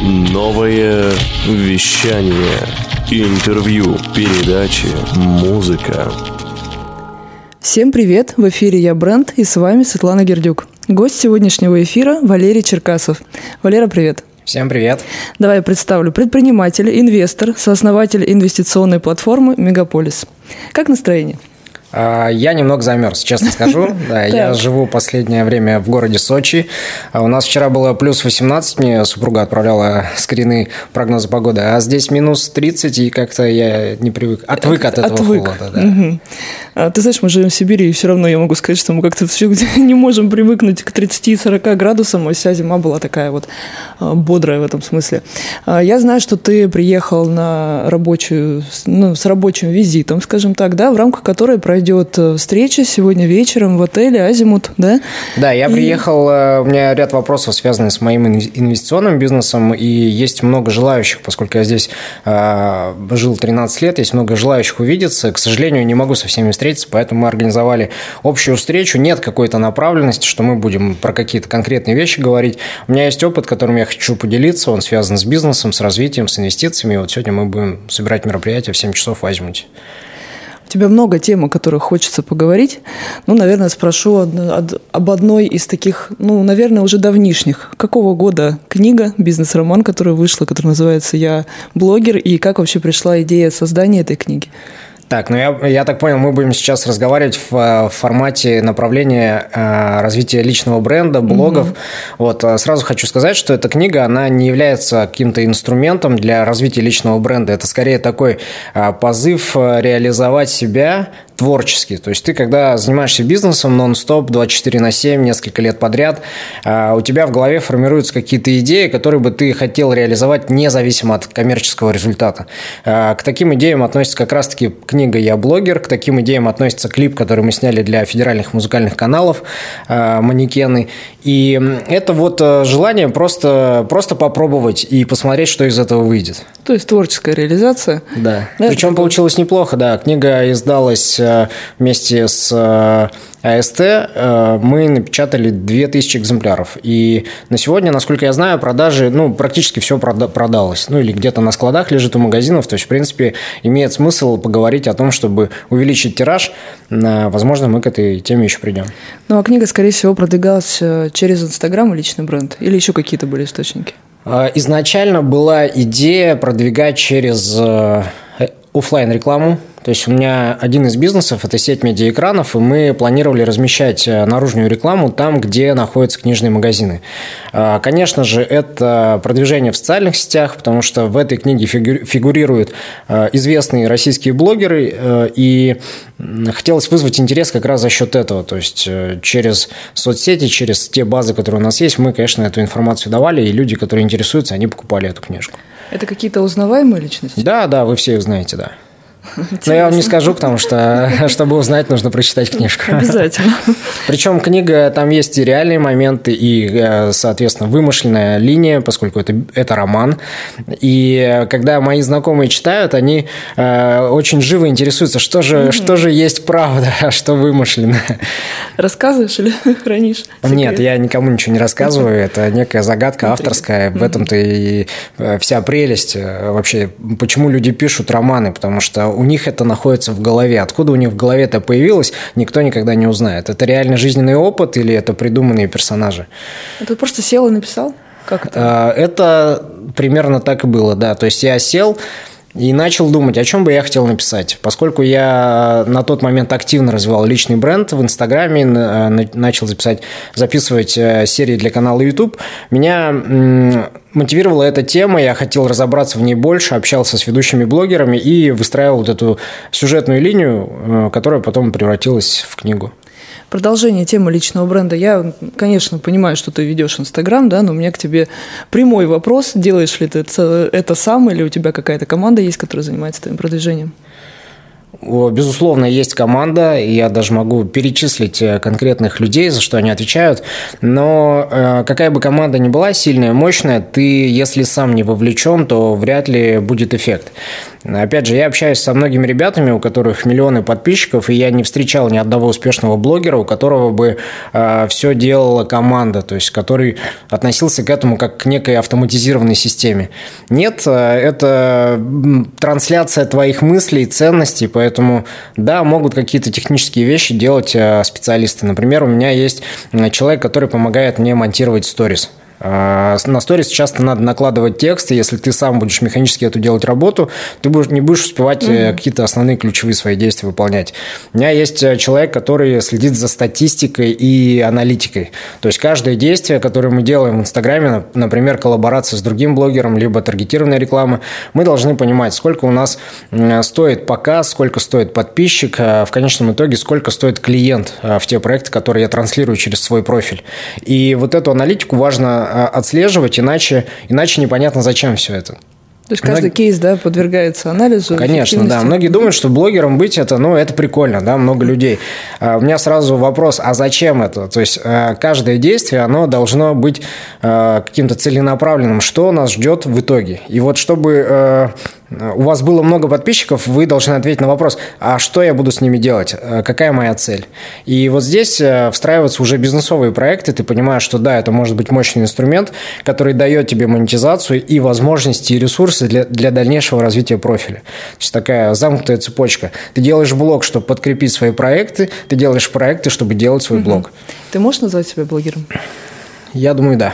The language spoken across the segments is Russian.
Новое вещание. Интервью, передачи, музыка. Всем привет! В эфире я Брент и с вами Светлана Гердюк. Гость сегодняшнего эфира Валерий Черкасов. Валера, привет! Всем привет. Давай я представлю. Предприниматель, инвестор, сооснователь инвестиционной платформы «Мегаполис». Как настроение? А, я немного замерз, честно скажу. Да, я живу последнее время в городе Сочи. А у нас вчера было плюс 18, мне супруга отправляла скрины прогноза погоды, а здесь минус 30, и как-то я не привык, отвык от этого Отвык. холода. Да. А, Ты знаешь, мы живем в Сибири, и все равно я могу сказать, что мы как-то все не можем привыкнуть к 30-40 градусам, а вся зима была такая вот бодрая в этом смысле. Я знаю, что ты приехал на рабочую, ну, с рабочим визитом, скажем так, да, в рамках которой пройдет э, встреча сегодня вечером в отеле «Азимут», да? Да, я приехал, э, у меня ряд вопросов, связанных с моим инв- инвестиционным бизнесом, и есть много желающих, поскольку я здесь э, жил 13 лет, есть много желающих увидеться. К сожалению, не могу со всеми встретиться, поэтому мы организовали общую встречу. Нет какой-то направленности, что мы будем про какие-то конкретные вещи говорить. У меня есть опыт, которым я хочу поделиться, он связан с бизнесом, с развитием, с инвестициями. И вот сегодня мы будем собирать мероприятие в 7 часов в Азимуте. У тебя много тем, о которых хочется поговорить. Ну, наверное, спрошу об одной из таких, ну, наверное, уже давнишних. Какого года книга, бизнес-роман, которая вышла, который называется «Я блогер», и как вообще пришла идея создания этой книги? Так, ну я, я так понял, мы будем сейчас разговаривать в, э, в формате направления э, развития личного бренда, блогов. Вот э, сразу хочу сказать, что эта книга, она не является каким-то инструментом для развития личного бренда. Это скорее такой э, позыв э, реализовать себя творчески. То есть ты, когда занимаешься бизнесом нон-стоп, 24 на 7, несколько лет подряд, а, у тебя в голове формируются какие-то идеи, которые бы ты хотел реализовать независимо от коммерческого результата. А, К таким идеям относится как раз-таки книга «Я блогер», к таким идеям относится клип, который мы сняли для федеральных музыкальных каналов а, «Манекены». И это вот э, желание просто, просто попробовать и посмотреть, что из этого выйдет. То есть творческая реализация. Да. Да, Причем получилось неплохо, да. Книга издалась э, вместе с э, АСТ. Э, Мы напечатали 2000 экземпляров. И на сегодня, насколько я знаю, продажи, ну, практически все продалось. Ну, или где-то на складах лежит у магазинов. То есть, в принципе, имеет смысл поговорить о том, чтобы увеличить тираж. Э, Возможно, мы к этой теме еще придем. Ну, а книга, скорее всего, продвигалась э, через Инстаграм и личный бренд. Или еще какие-то были источники? Э, Изначально была идея продвигать через офлайн рекламу. То есть у меня один из бизнесов – это сеть медиаэкранов, и мы планировали размещать э, наружную рекламу там, где находятся книжные магазины. Э, Конечно же, это продвижение в социальных сетях, потому что в этой книге фигу- фигурируют э, известные российские блогеры, э, и хотелось вызвать интерес как раз за счет этого. То есть через соцсети, через те базы, которые у нас есть, мы, конечно, эту информацию давали, и люди, которые интересуются, они покупали эту книжку. Это какие-то узнаваемые личности? Да, да, вы все их знаете, да. Но я вам не скажу, потому что, чтобы узнать, нужно прочитать книжку. Обязательно. Причем книга, там есть и реальные моменты, и, э, соответственно, вымышленная линия, поскольку это, это роман. И э, когда мои знакомые читают, они э, очень живо интересуются, что же, что же есть правда, а что вымышленно. Рассказываешь или хранишь? Нет, секрет? я никому ничего не рассказываю. Это некая загадка авторская. В этом-то и э, вся прелесть вообще. Почему люди пишут романы? Потому что у них это находится в голове. Откуда у них в голове это появилось, никто никогда не узнает. Это реально жизненный опыт или это придуманные персонажи? Ты просто сел и написал? Как это? Э, Это примерно так и было, да. То есть я сел и начал думать, о чем бы я хотел написать. Поскольку я на тот момент активно развивал личный бренд в Инстаграме, на- на- начал записать, записывать э, серии для канала YouTube, меня мотивировала эта тема, я хотел разобраться в ней больше, общался с ведущими блогерами и выстраивал вот эту сюжетную линию, э, которая потом превратилась в книгу. Продолжение темы личного бренда. Я, конечно, понимаю, что ты ведешь Инстаграм, да, но у меня к тебе прямой вопрос. Делаешь ли ты это, это сам или у тебя какая-то команда есть, которая занимается твоим продвижением? Безусловно, есть команда, и я даже могу перечислить э, конкретных людей, за что они отвечают. Но э, какая бы команда ни была сильная, мощная, ты, если сам не вовлечен, то вряд ли будет эффект. Опять же, я общаюсь со многими ребятами, у которых миллионы подписчиков, и я не встречал ни одного успешного блогера, у которого бы э, все делала команда, то есть который относился к этому как к некой автоматизированной системе. Нет, э, это трансляция твоих мыслей, ценностей, поэтому да, могут какие-то технические вещи делать э, специалисты. Например, у меня есть человек, который помогает мне монтировать сторис. А, на сторис часто надо накладывать текст, и если ты сам будешь механически эту делать работу, ты не будешь успевать угу. какие-то основные ключевые свои действия выполнять. У меня есть э, человек, который следит за статистикой и аналитикой. То есть каждое действие, которое мы делаем в Инстаграме, например, коллаборация с другим блогером, либо таргетированная реклама, мы должны понимать, сколько у нас стоит показ, сколько стоит подписчик, а в конечном итоге сколько стоит клиент в те проекты, которые я транслирую через свой профиль. И вот эту аналитику важно а, отслеживать, иначе, иначе непонятно, зачем все это. То есть каждый Мног... кейс, да, подвергается анализу. Конечно, да. Многие думают, что блогером быть это, ну, это прикольно, да, много людей. А, у меня сразу вопрос, а зачем это? То есть а, каждое действие, оно должно быть каким-то целенаправленным, что нас ждет в итоге. И вот чтобы у вас было много подписчиков, вы должны ответить на вопрос, а что я буду с ними делать, э, какая моя цель. И вот здесь э, встраиваются уже бизнесовые проекты, ты понимаешь, что да, это может быть мощный инструмент, который дает тебе монетизацию и возможности и ресурсы для, для дальнейшего развития профиля. То есть такая замкнутая цепочка. Ты делаешь блог, чтобы подкрепить свои проекты, ты делаешь проекты, чтобы делать свой угу. блог. Ты можешь назвать себя блогером? Я думаю, да.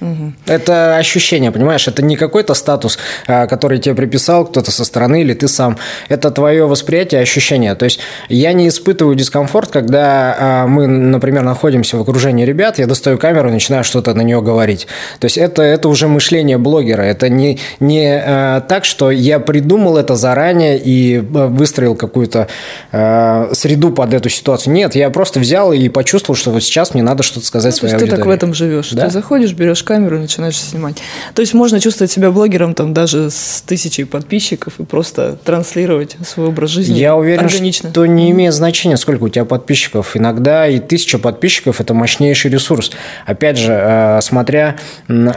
Угу. Это ощущение, понимаешь? Это не какой-то статус, а, который тебе приписал кто-то со стороны или ты сам. Это твое восприятие, ощущение. То есть я не испытываю дискомфорт, когда а, мы, например, находимся в окружении ребят, я достаю камеру и начинаю что-то на нее говорить. То есть это, это уже мышление блогера. Это не, не а, так, что я придумал это заранее и выстроил какую-то среду под эту ситуацию. Нет, я просто взял и почувствовал, что вот сейчас мне надо что-то сказать ну, своей аудитории. Ты так в этом живешь. Да? Ты заходишь, берешь камеру и начинаешь снимать. То есть можно чувствовать себя блогером там даже с тысячей подписчиков и просто транслировать свой образ жизни Я уверен, органично. что не имеет значения, сколько у тебя подписчиков. Иногда и тысяча подписчиков – это мощнейший ресурс. Опять же, э, смотря,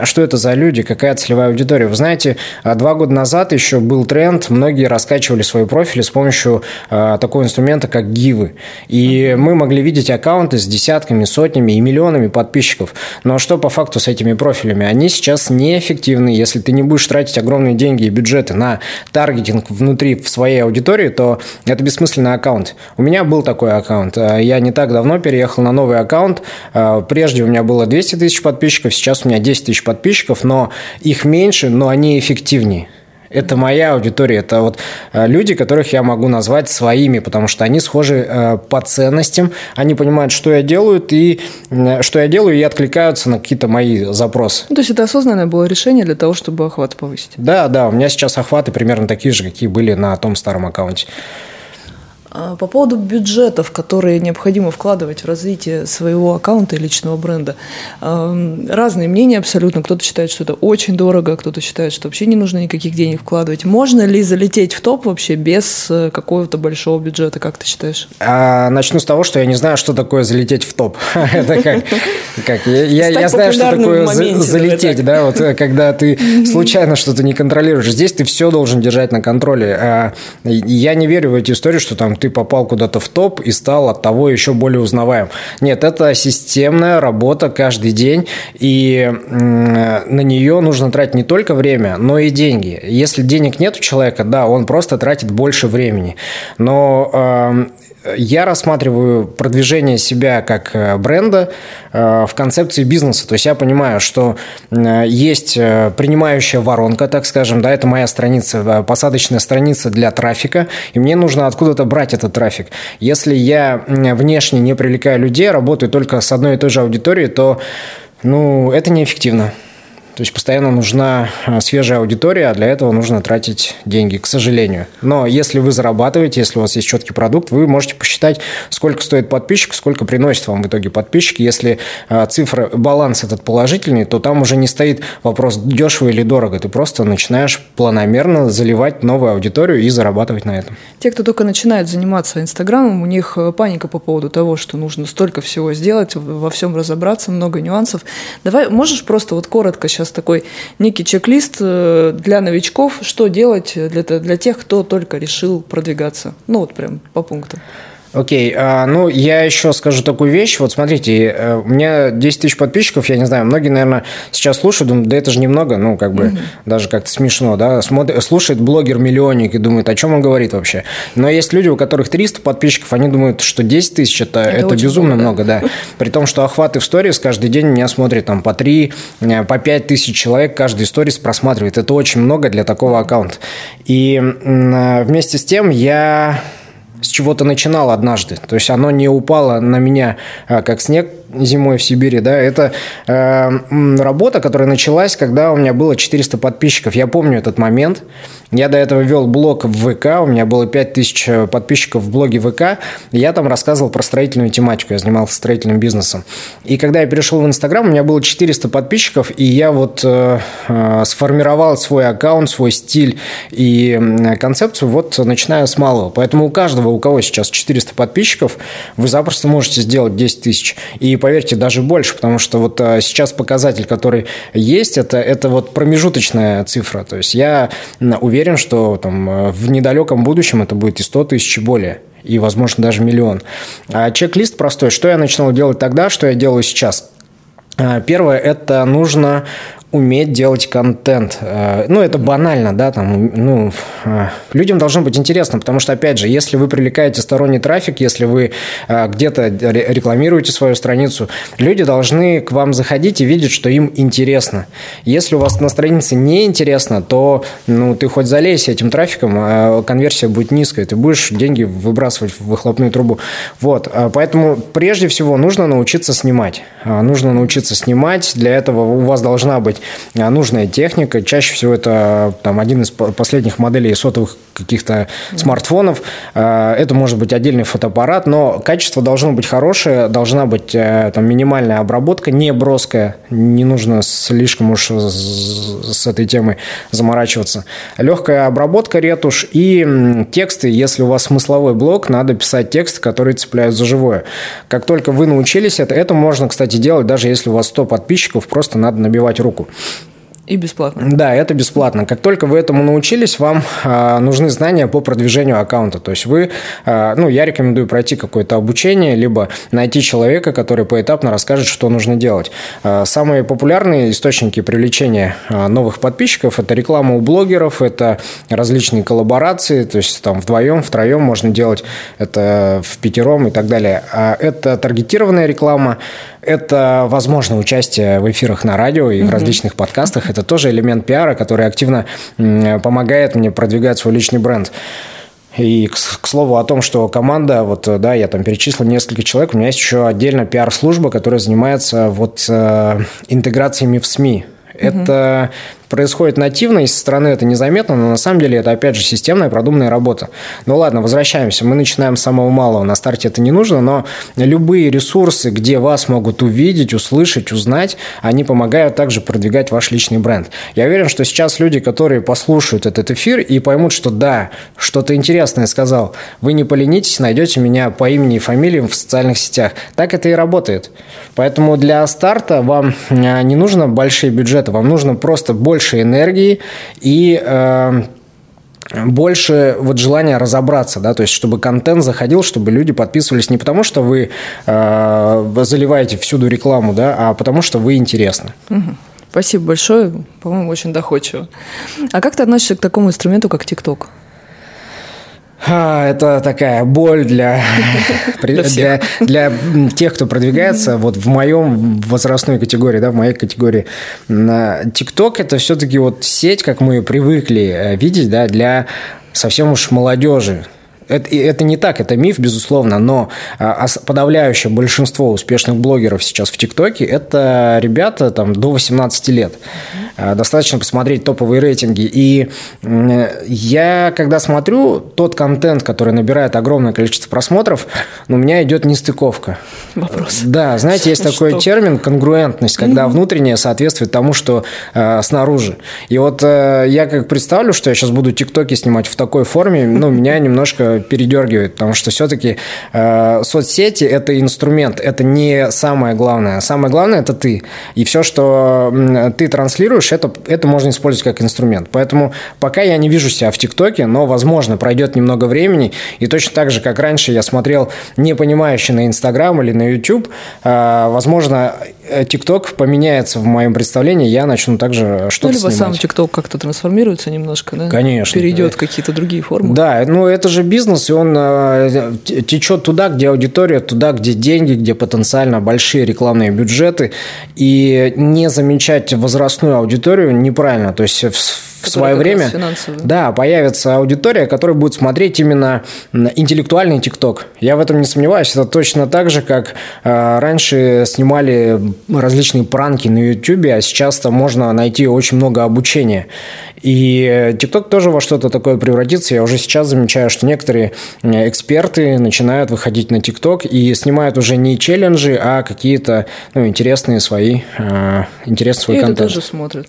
что это за люди, какая целевая аудитория. Вы знаете, э, два года назад еще был тренд, многие раскачивали свои профили с помощью э, такого инструмента, как гивы. И мы могли видеть аккаунты с десятками, сотнями и миллионами подписчиков. Но что по факту с этими профилями, они сейчас неэффективны. Если ты не будешь тратить огромные деньги и бюджеты на таргетинг внутри в своей аудитории, то это бессмысленный аккаунт. У меня был такой аккаунт. Э, я не так давно переехал на новый аккаунт. Э, прежде у меня было 200 тысяч подписчиков, сейчас у меня 10 тысяч подписчиков, но их меньше, но они эффективнее. Это моя аудитория, это вот э, люди, которых я могу назвать своими, потому что они схожи э, по ценностям, они понимают, что я делаю, и что я делаю, и откликаются на какие-то мои запросы. Ну, то есть это осознанное было решение для того, чтобы охват повысить? Да, да, у меня сейчас охваты примерно такие же, какие были на том старом аккаунте. А, по поводу бюджетов, которые необходимо вкладывать в развитие своего аккаунта и личного бренда. Разные мнения абсолютно. Кто-то считает, что это очень дорого, кто-то считает, что вообще не нужно никаких денег вкладывать. Можно ли залететь в топ вообще без э, какого-то большого бюджета, как ты считаешь? А, начну с того, что я не знаю, что такое залететь в топ. Это как? я знаю, что такое залететь, да, вот э, когда ты случайно что-то не контролируешь. Здесь ты все должен держать на контроле. А, я не верю в эти истории, что там ты попал куда-то в топ и стал от того еще более узнаваем. Нет, это системная работа каждый день, и на нее нужно тратить не только время, но и деньги. Если денег нет у человека, да, он просто тратит больше времени. Но я рассматриваю продвижение себя как э, бренда э, в концепции бизнеса. То есть я понимаю, что э, есть принимающая воронка, так скажем, да, это моя страница, посадочная страница для трафика, и мне нужно откуда-то брать этот трафик. Если я внешне не привлекаю людей, работаю только с одной и той же аудиторией, то ну, это неэффективно. То есть постоянно нужна а, свежая аудитория, а для этого нужно тратить деньги, к сожалению. Но если вы зарабатываете, если у вас есть четкий продукт, вы можете посчитать, сколько стоит подписчик, сколько приносит вам в итоге подписчик. Если а, цифра, баланс этот положительный, то там уже не стоит вопрос, дешево или дорого. Ты просто начинаешь планомерно заливать новую аудиторию и зарабатывать на этом. Те, кто только начинает заниматься Инстаграмом, у них э, паника по поводу того, что нужно столько всего сделать, во всем разобраться, много нюансов. Давай, можешь просто вот коротко сейчас сейчас такой некий чек-лист э, для новичков, что делать для, для тех, кто только решил продвигаться. Ну, вот прям по пунктам. Окей, а, ну я еще скажу такую вещь. Вот смотрите, э, у меня 10 тысяч подписчиков, я не знаю, многие, наверное, сейчас слушают, думают, да это же немного, ну как бы mm-hmm. даже как-то смешно, да. Смотр, слушает блогер-миллионник и думает, о чем он говорит вообще. Но есть люди, у которых 300 подписчиков, они думают, что 10 тысяч это, это, это безумно много, да. При том, что охваты в сторис каждый день меня смотрят там по 3, э, по 5 тысяч человек каждый сторис просматривает. Это очень много для такого аккаунта. И э, вместе с тем я с чего-то начинал однажды. То есть оно не упало на меня а, как снег зимой в Сибири, да, это э, работа, которая началась, когда у меня было 400 подписчиков. Я помню этот момент. Я до этого вел блог в ВК, у меня было 5000 э, подписчиков в блоге ВК. Я там рассказывал про строительную тематику, я занимался строительным бизнесом. И когда я перешел в Инстаграм, у меня было 400 подписчиков, и я вот э, э, сформировал свой аккаунт, свой стиль и концепцию вот начиная с малого. Поэтому у каждого, у кого сейчас 400 подписчиков, вы запросто можете сделать 10 тысяч. И поверьте, даже больше, потому что вот а, сейчас показатель, который есть, это, это вот промежуточная цифра. То есть я уверен, что там а, в недалеком будущем это будет и 100 тысяч и более и, возможно, даже миллион. А чек-лист простой. Что я начинал делать тогда, что я делаю сейчас? А, первое – это нужно уметь делать контент. Э, ну, это банально, да, там, ну, э, людям должно быть интересно, потому что, опять же, если вы привлекаете сторонний трафик, если вы э, где-то рекламируете свою страницу, люди должны к вам заходить и видеть, что им интересно. Если у вас на странице не интересно, то, ну, ты хоть залейся этим трафиком, конверсия будет низкая, ты будешь деньги выбрасывать в выхлопную трубу. Вот, поэтому прежде всего нужно научиться снимать. Нужно научиться снимать, для этого у вас должна быть а, нужная техника. Чаще всего это там, один из последних моделей сотовых каких-то смартфонов. А, это может быть отдельный фотоаппарат, но качество должно быть хорошее, должна быть э, там, минимальная обработка, не броская, не нужно слишком уж с этой темой заморачиваться. Легкая обработка, ретушь и тексты. Если у вас смысловой блок, надо писать тексты, которые цепляют за живое. Как только вы научились это, это можно, кстати, делать, даже если у вас 100 подписчиков, просто надо набивать руку. И бесплатно. Да, это бесплатно. Как только вы этому научились, вам э, нужны знания по продвижению аккаунта. То есть вы, э, ну, я рекомендую пройти какое-то обучение, либо найти человека, который поэтапно расскажет, что нужно делать. Э, самые популярные источники привлечения э, новых подписчиков – это реклама у блогеров, это различные коллаборации, то есть там вдвоем, втроем можно делать это в пятером и так далее. А это таргетированная реклама, это, возможно, участие в эфирах на радио и в различных подкастах. Это тоже элемент пиара, который активно помогает мне продвигать свой личный бренд. И, к, к слову о том, что команда, вот, да, я там перечислил несколько человек, у меня есть еще отдельно пиар-служба, которая занимается вот э, интеграциями в СМИ. Это происходит нативно, и со стороны это незаметно, но на самом деле это, опять же, системная продуманная работа. Ну ладно, возвращаемся. Мы начинаем с самого малого. На старте это не нужно, но любые ресурсы, где вас могут увидеть, услышать, узнать, они помогают также продвигать ваш личный бренд. Я уверен, что сейчас люди, которые послушают этот эфир и поймут, что да, что-то интересное сказал, вы не поленитесь, найдете меня по имени и фамилии в социальных сетях. Так это и работает. Поэтому для старта вам а, не нужно большие бюджеты, вам нужно просто больше больше энергии и э, больше вот желания разобраться, да, то есть чтобы контент заходил, чтобы люди подписывались не потому, что вы э, заливаете всюду рекламу, да, а потому что вы интересны. Спасибо большое, по-моему, очень доходчиво. А как ты относишься к такому инструменту, как ТикТок? Это такая боль для, для, для, тех, кто продвигается вот в моем возрастной категории, да, в моей категории. ТикТок – это все-таки вот сеть, как мы привыкли э, видеть, да, для совсем уж молодежи. Это, это не так, это миф, безусловно, но а, подавляющее большинство успешных блогеров сейчас в ТикТоке – это ребята там, до 18 лет. А, достаточно посмотреть топовые рейтинги. И я, когда смотрю тот контент, который набирает огромное количество просмотров, ну, у меня идет нестыковка. Вопрос. Да, знаете, есть такой что? термин конгруентность, когда mm-hmm. внутреннее соответствует тому, что э, снаружи. И вот э, я как представлю, что я сейчас буду ТикТоки снимать в такой форме, ну, меня немножко передергивает, потому что все-таки э, соцсети – это инструмент, это не самое главное. Самое главное – это ты. И все, что ты транслируешь, это, это можно использовать как инструмент. Поэтому пока я не вижу себя в ТикТоке, но, возможно, пройдет немного времени, и точно так же, как раньше я смотрел непонимающе на Инстаграм или на YouTube, э, возможно, ТикТок поменяется в моем представлении, я начну также что-то ну, либо снимать. сам ТикТок как-то трансформируется немножко, да? Конечно. Перейдет в какие-то другие формы. Да, ну это же бизнес, и он э, течет туда, где аудитория, туда, где деньги, где потенциально большие рекламные бюджеты, и не замечать возрастную аудиторию неправильно. То есть в свое время да, появится аудитория, которая будет смотреть именно интеллектуальный ТикТок. Я в этом не сомневаюсь. Это точно так же, как э, раньше снимали различные пранки на YouTube, а сейчас там можно найти очень много обучения. И ТикТок тоже во что-то такое превратится. Я уже сейчас замечаю, что некоторые эксперты начинают выходить на ТикТок и снимают уже не челленджи, а какие-то ну, интересные свои, э, интересный свой и контент. это тоже смотрят.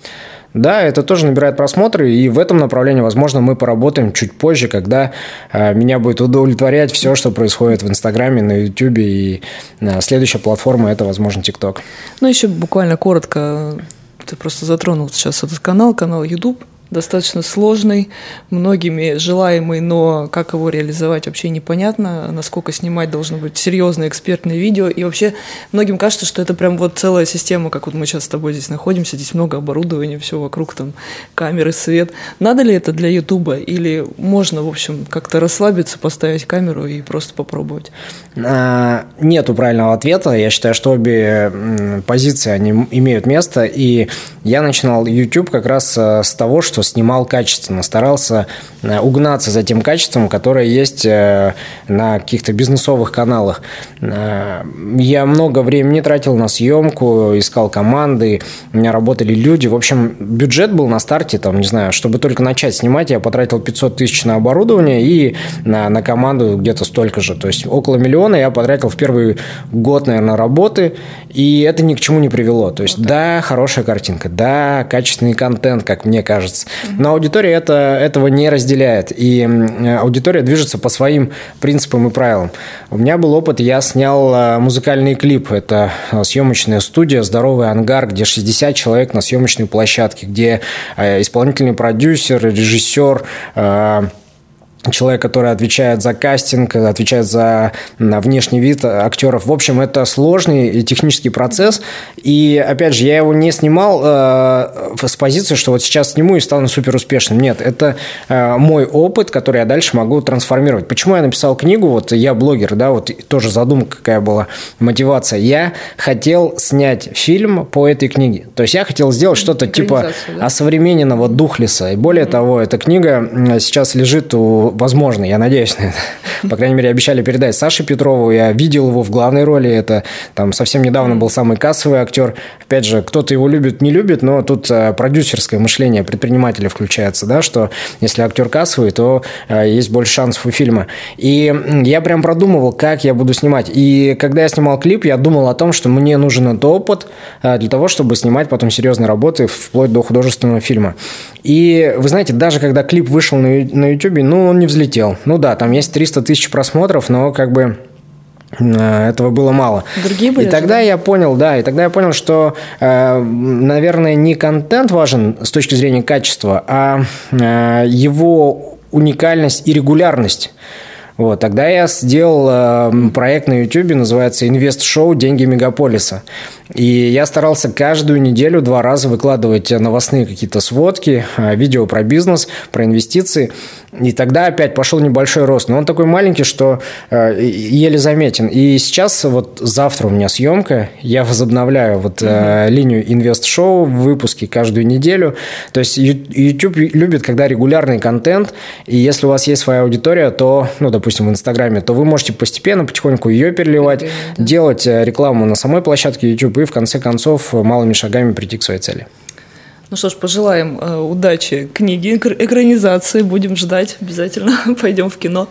Да, это тоже набирает просмотры, и в этом направлении, возможно, мы поработаем чуть позже, когда э, меня будет удовлетворять все, что происходит в Инстаграме, на Ютубе, и э, следующая платформа – это, возможно, ТикТок. Ну, еще буквально коротко, ты просто затронул сейчас этот канал, канал YouTube – достаточно сложный, многими желаемый, но как его реализовать вообще непонятно, насколько снимать должно быть серьезное экспертное видео, и вообще многим кажется, что это прям вот целая система, как вот мы сейчас с тобой здесь находимся, здесь много оборудования, все вокруг там камеры, свет. Надо ли это для Ютуба или можно, в общем, как-то расслабиться, поставить камеру и просто попробовать? А, нету правильного ответа, я считаю, что обе позиции, они имеют место, и я начинал YouTube как раз э, с того, что снимал качественно, старался э, угнаться за тем качеством, которое есть э, на каких-то бизнесовых каналах. Э, я много времени тратил на съемку, искал команды, у меня работали люди. В общем, бюджет был на старте, там, не знаю, чтобы только начать снимать, я потратил 500 тысяч на оборудование и на, на команду где-то столько же. То есть около миллиона я потратил в первый год, наверное, работы, и это ни к чему не привело. То есть, да, хорошая картинка, да, качественный контент, как мне кажется. Но аудитория это, этого не разделяет. И аудитория движется по своим принципам и правилам. У меня был опыт, я снял э, музыкальный клип. Это э, съемочная студия «Здоровый ангар», где 60 человек на съемочной площадке, где э, исполнительный продюсер, режиссер, человек, который отвечает за кастинг, отвечает за внешний вид актеров. В общем, это сложный технический процесс. И, опять же, я его не снимал э, с позиции, что вот сейчас сниму и стану супер успешным. Нет, это э, мой опыт, который я дальше могу трансформировать. Почему я написал книгу? Вот я блогер, да, вот тоже задумка какая была, мотивация. Я хотел снять фильм по этой книге. То есть я хотел сделать что-то типа да? осовремененного Духлиса. И более mm-hmm. того, эта книга сейчас лежит у возможно, я надеюсь на это. По крайней мере, обещали передать Саше Петрову. Я видел его в главной роли. Это там совсем недавно был самый кассовый актер. Опять же, кто-то его любит, не любит, но тут э, продюсерское мышление предпринимателя включается, да, что если актер кассовый, то э, есть больше шансов у фильма. И я прям продумывал, как я буду снимать. И когда я снимал клип, я думал о том, что мне нужен этот опыт э, для того, чтобы снимать потом серьезные работы вплоть до художественного фильма. И вы знаете, даже когда клип вышел на YouTube, ну, он не взлетел. Ну да, там есть 300 тысяч просмотров, но как бы э, этого было мало. Другие были и тогда же? я понял, да, и тогда я понял, что, э, наверное, не контент важен с точки зрения качества, а э, его уникальность и регулярность. Вот, тогда я сделал э, проект на YouTube, называется «Инвест Шоу. Деньги мегаполиса». И я старался каждую неделю два раза выкладывать новостные какие-то сводки, э, видео про бизнес, про инвестиции. И тогда опять пошел небольшой рост. Но он такой маленький, что э, еле заметен. И сейчас вот завтра у меня съемка. Я возобновляю вот э, линию инвест-шоу в выпуске каждую неделю. То есть YouTube любит, когда регулярный контент. И если у вас есть своя аудитория, то, ну, допустим, в Инстаграме, то вы можете постепенно, потихоньку ее переливать, да. делать э, рекламу на самой площадке YouTube и в конце концов малыми шагами прийти к своей цели. Ну что ж, пожелаем э, удачи книги, экранизации. Будем ждать обязательно. Пойдем в кино.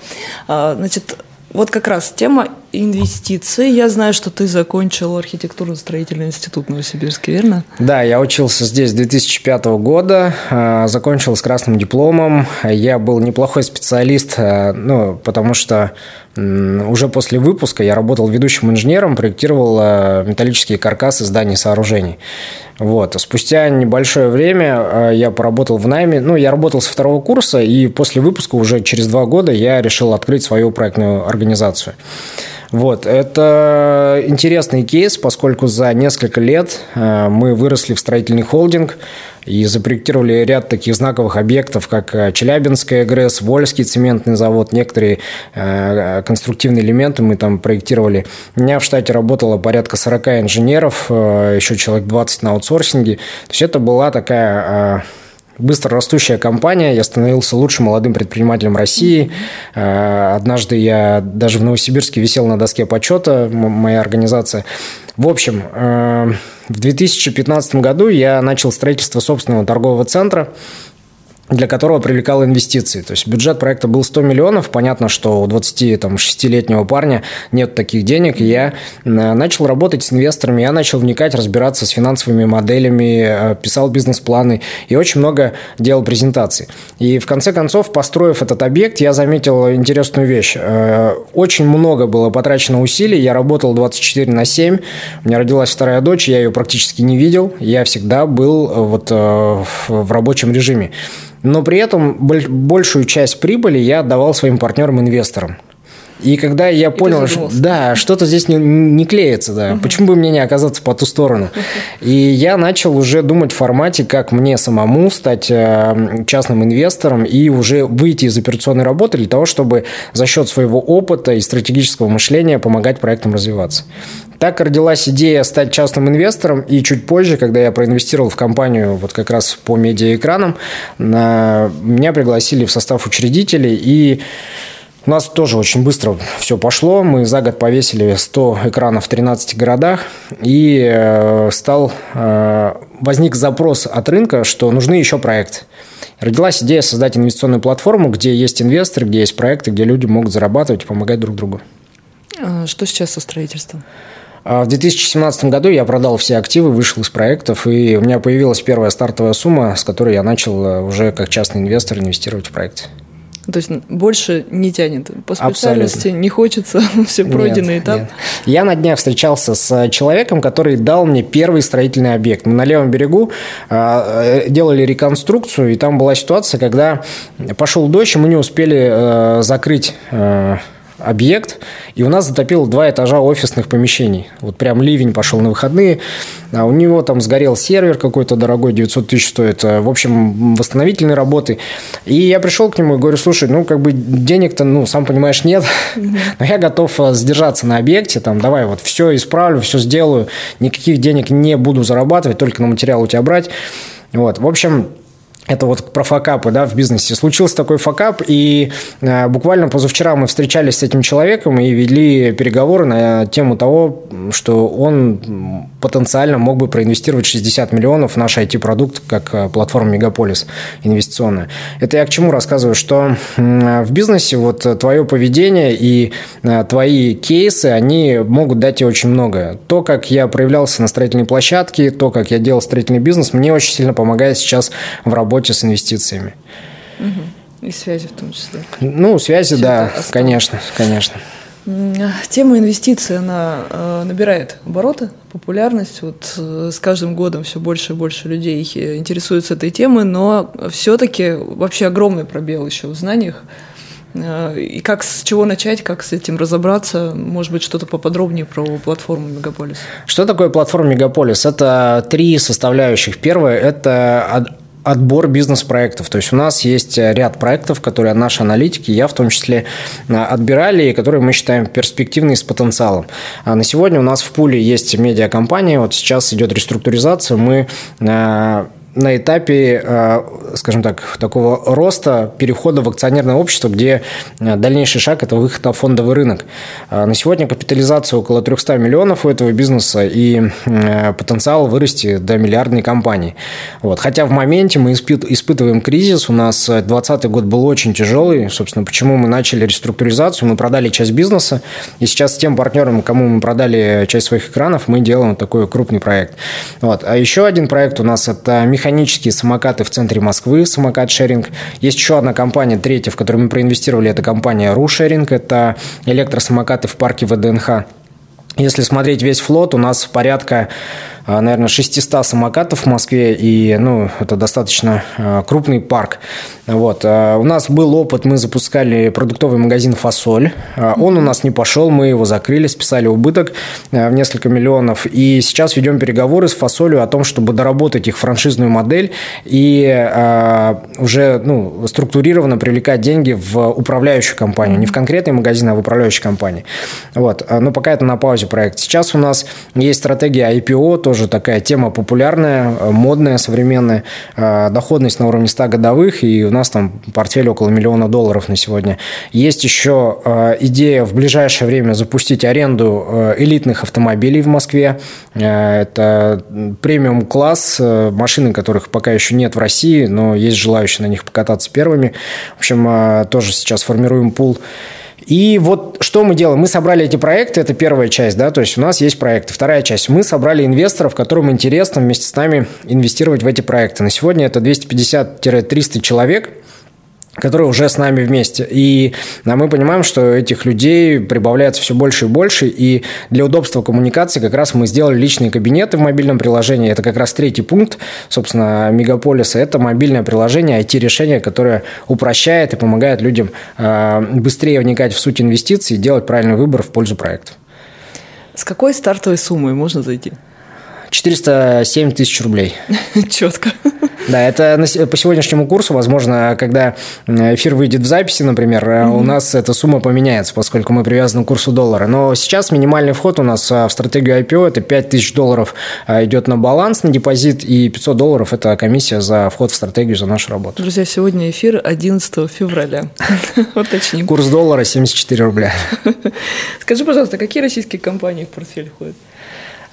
А, значит, вот как раз тема инвестиции. Я знаю, что ты закончил архитектурно-строительный институт в Новосибирске, верно? Да, я учился здесь с 2005 года, а, закончил с красным дипломом. Я был неплохой специалист, а, ну, потому что уже после выпуска я работал ведущим инженером, проектировал а, металлические каркасы зданий сооружений. Вот. Спустя небольшое время я поработал в найме. Ну, я работал со второго курса, и после выпуска уже через два года я решил открыть свою проектную организацию. Вот, это интересный кейс, поскольку за несколько лет э, мы выросли в строительный холдинг и запроектировали ряд таких знаковых объектов, как э, Челябинская ГРЭС, Вольский цементный завод, некоторые э, конструктивные элементы мы там проектировали. У меня в штате работало порядка 40 инженеров, еще человек 20 на аутсорсинге. То есть это была такая быстро растущая компания. Я становился лучшим молодым предпринимателем России. Mm-hmm. Однажды я даже в Новосибирске висел на доске почета, моя организация. В общем, э, в 2015 году я начал строительство собственного торгового центра для которого привлекал инвестиции. То есть бюджет проекта был 100 миллионов. Понятно, что у 26-летнего парня нет таких денег. И я э, начал работать с инвесторами, я начал вникать, разбираться с финансовыми моделями, э, писал бизнес-планы и очень много делал презентаций. И в конце концов, построив этот объект, я заметил интересную вещь. Э, очень много было потрачено усилий. Я работал 24 на 7. У меня родилась вторая дочь, я ее практически не видел. Я всегда был вот в рабочем режиме но при этом большую часть прибыли я отдавал своим партнерам-инвесторам. И когда я и понял, что да, что-то здесь не, не клеится, да, угу. почему бы мне не оказаться по ту сторону? И я начал уже думать в формате, как мне самому стать э, частным инвестором и уже выйти из операционной работы для того, чтобы за счет своего опыта и стратегического мышления помогать проектам развиваться. Так родилась идея стать частным инвестором, и чуть позже, когда я проинвестировал в компанию вот как раз по медиаэкранам, меня пригласили в состав учредителей, и у нас тоже очень быстро все пошло. Мы за год повесили 100 экранов в 13 городах, и э, стал, э, возник запрос от рынка, что нужны еще проекты. Родилась идея создать инвестиционную платформу, где есть инвесторы, где есть проекты, где люди могут зарабатывать и помогать друг другу. А что сейчас со строительством? А в 2017 году я продал все активы, вышел из проектов, и у меня появилась первая стартовая сумма, с которой я начал э, уже как частный инвестор инвестировать в проект. То есть больше не тянет. По специальности Абсолютно. не хочется, все пройденный нет, этап. Нет. Я на днях встречался с человеком, который дал мне первый строительный объект. Мы на левом берегу э, делали реконструкцию, и там была ситуация, когда пошел дождь, и мы не успели э, закрыть э, объект, и у нас затопило два этажа офисных помещений. Вот прям ливень пошел на выходные, а у него там сгорел сервер какой-то дорогой, 900 тысяч стоит. В общем, восстановительные работы. И я пришел к нему и говорю, слушай, ну, как бы денег-то, ну, сам понимаешь, нет, но я готов э, сдержаться на объекте, там, давай вот все исправлю, все сделаю, никаких денег не буду зарабатывать, только на материал у тебя брать. Вот, в общем, это вот про факапы, да, в бизнесе. Случился такой факап, и э, буквально позавчера мы встречались с этим человеком и вели переговоры на тему того, что он потенциально мог бы проинвестировать 60 миллионов в наш IT-продукт, как э, платформа Мегаполис инвестиционная. Это я к чему рассказываю, что э, в бизнесе вот твое поведение и э, твои кейсы, они могут дать тебе очень многое. То, как я проявлялся на строительной площадке, то, как я делал строительный бизнес, мне очень сильно помогает сейчас в работе работе с инвестициями. Угу. И связи в том числе. Ну, связи, Все да, конечно, конечно. Тема инвестиций, она э, набирает обороты, популярность. Вот э, с каждым годом все больше и больше людей интересуются этой темой, но все-таки вообще огромный пробел еще в знаниях. Э, и как с чего начать, как с этим разобраться? Может быть, что-то поподробнее про платформу Мегаполис? Что такое платформа Мегаполис? Это три составляющих. Первое – это отбор бизнес-проектов. То есть у нас есть э, ряд проектов, которые наши аналитики, я в том числе, э, отбирали, и которые мы считаем перспективными с потенциалом. А на сегодня у нас в пуле есть медиакомпания, вот сейчас идет реструктуризация, мы э, на этапе, э, скажем так, такого роста, перехода в акционерное общество, где э, дальнейший шаг – это выход на фондовый рынок. На сегодня капитализация около 300 миллионов у этого бизнеса и потенциал вырасти до миллиардной компании. Вот. Хотя в моменте мы испытываем кризис, у нас 2020 год был очень тяжелый, собственно, почему мы начали реструктуризацию, мы продали часть бизнеса, и сейчас с тем партнером, кому мы продали часть своих экранов, мы делаем такой крупный проект. Вот. А еще один проект у нас – это механические самокаты в центре Москвы, самокат-шеринг. Есть еще одна компания, третья, в которой мы проинвестировали, это компания Рушеринг, это электросамокаты в парке ВДНХ. Если смотреть весь флот, у нас порядка наверное, 600 самокатов в Москве, и ну, это достаточно а, крупный парк. Вот. А, у нас был опыт, мы запускали продуктовый магазин «Фасоль». Он у нас не пошел, мы его закрыли, списали убыток в несколько миллионов, и сейчас ведем переговоры с «Фасолью» о том, чтобы доработать их франшизную модель и уже ну, структурированно привлекать деньги в управляющую компанию, не в конкретный магазин, а в управляющую компанию. Вот. Но пока это на паузе проект. Сейчас у нас есть стратегия IPO, тоже тоже такая тема популярная, э, модная, современная. Э, доходность на уровне 100 годовых, и у нас там портфель около миллиона долларов на сегодня. Есть еще э, идея в ближайшее время запустить аренду элитных автомобилей в Москве. Это премиум-класс, машины которых пока еще нет в России, но есть желающие на них покататься первыми. В общем, тоже сейчас формируем пул. И вот что мы делаем? Мы собрали эти проекты, это первая часть, да, то есть у нас есть проекты. Вторая часть. Мы собрали инвесторов, которым интересно вместе с нами инвестировать в эти проекты. На сегодня это 250-300 человек – которые уже с нами вместе. И а мы понимаем, что этих людей прибавляется все больше и больше, и для удобства коммуникации как раз мы сделали личные кабинеты в мобильном приложении. Это как раз третий пункт, собственно, Мегаполиса. Это мобильное приложение, IT-решение, которое упрощает и помогает людям а, быстрее вникать в суть инвестиций и делать правильный выбор в пользу проекта. С какой стартовой суммой можно зайти? 407 тысяч рублей. Четко. Да, это по сегодняшнему курсу, возможно, когда эфир выйдет в записи, например, mm-hmm. у нас эта сумма поменяется, поскольку мы привязаны к курсу доллара. Но сейчас минимальный вход у нас в стратегию IPO – это 5 тысяч долларов идет на баланс, на депозит, и 500 долларов – это комиссия за вход в стратегию, за нашу работу. Друзья, сегодня эфир 11 февраля. Уточним. Курс доллара 74 рубля. Скажи, пожалуйста, какие российские компании в портфель входят?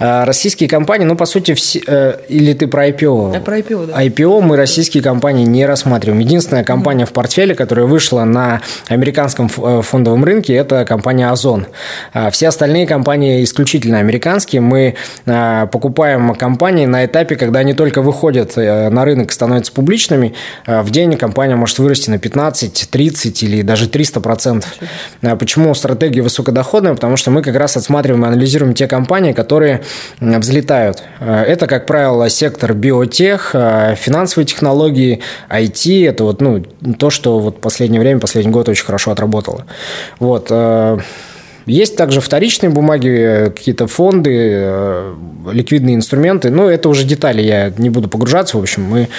А, российские компании, ну, по сути, все, э, или ты про IPO? Я про IPO, да. IPO мы российские компании не рассматриваем. Единственная компания mm-hmm. в портфеле, которая вышла на американском э, фондовом рынке, это компания Озон. А все остальные компании исключительно американские. Мы а, покупаем компании на этапе, когда они только выходят э, на рынок, становятся публичными. В день компания может вырасти на 15, 30 или даже 300 процентов. Почему стратегия высокодоходная? Потому что мы как раз отсматриваем и анализируем те компании, которые взлетают. Э, это, как правило, сектор биотех, э, финансовые технологии, IT. Это вот, ну, то, что вот в последнее время, последний год очень хорошо отработало. Вот. Есть также вторичные бумаги, какие-то фонды, э, ликвидные инструменты. Но это уже детали, я не буду погружаться. В общем, мы